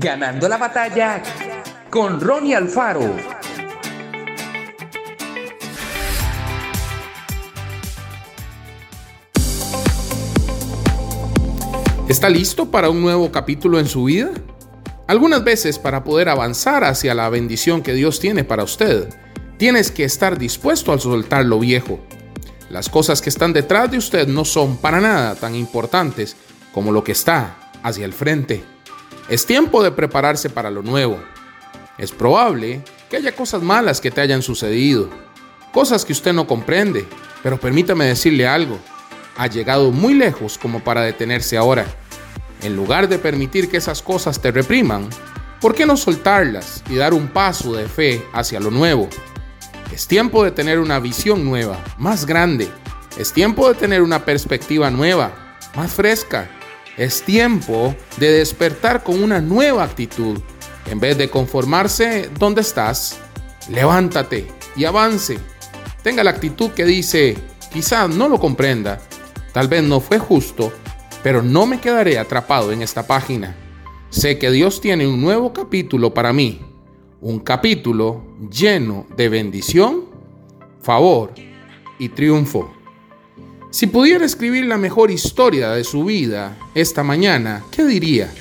Ganando la batalla con Ronnie Alfaro. ¿Está listo para un nuevo capítulo en su vida? Algunas veces para poder avanzar hacia la bendición que Dios tiene para usted, tienes que estar dispuesto a soltar lo viejo. Las cosas que están detrás de usted no son para nada tan importantes como lo que está hacia el frente. Es tiempo de prepararse para lo nuevo. Es probable que haya cosas malas que te hayan sucedido, cosas que usted no comprende, pero permítame decirle algo ha llegado muy lejos como para detenerse ahora. En lugar de permitir que esas cosas te repriman, ¿por qué no soltarlas y dar un paso de fe hacia lo nuevo? Es tiempo de tener una visión nueva, más grande. Es tiempo de tener una perspectiva nueva, más fresca. Es tiempo de despertar con una nueva actitud. En vez de conformarse donde estás, levántate y avance. Tenga la actitud que dice, quizás no lo comprenda, Tal vez no fue justo, pero no me quedaré atrapado en esta página. Sé que Dios tiene un nuevo capítulo para mí, un capítulo lleno de bendición, favor y triunfo. Si pudiera escribir la mejor historia de su vida esta mañana, ¿qué diría?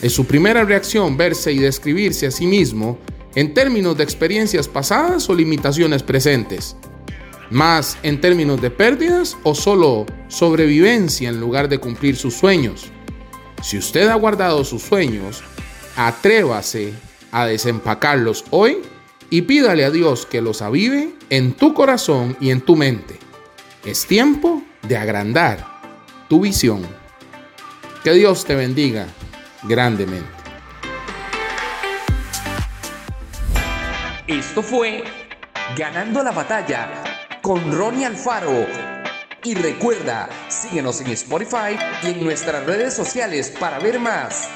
¿Es su primera reacción verse y describirse a sí mismo en términos de experiencias pasadas o limitaciones presentes? más en términos de pérdidas o solo sobrevivencia en lugar de cumplir sus sueños. Si usted ha guardado sus sueños, atrévase a desempacarlos hoy y pídale a Dios que los avive en tu corazón y en tu mente. Es tiempo de agrandar tu visión. Que Dios te bendiga grandemente. Esto fue Ganando la batalla con Ronnie Alfaro. Y recuerda, síguenos en Spotify y en nuestras redes sociales para ver más.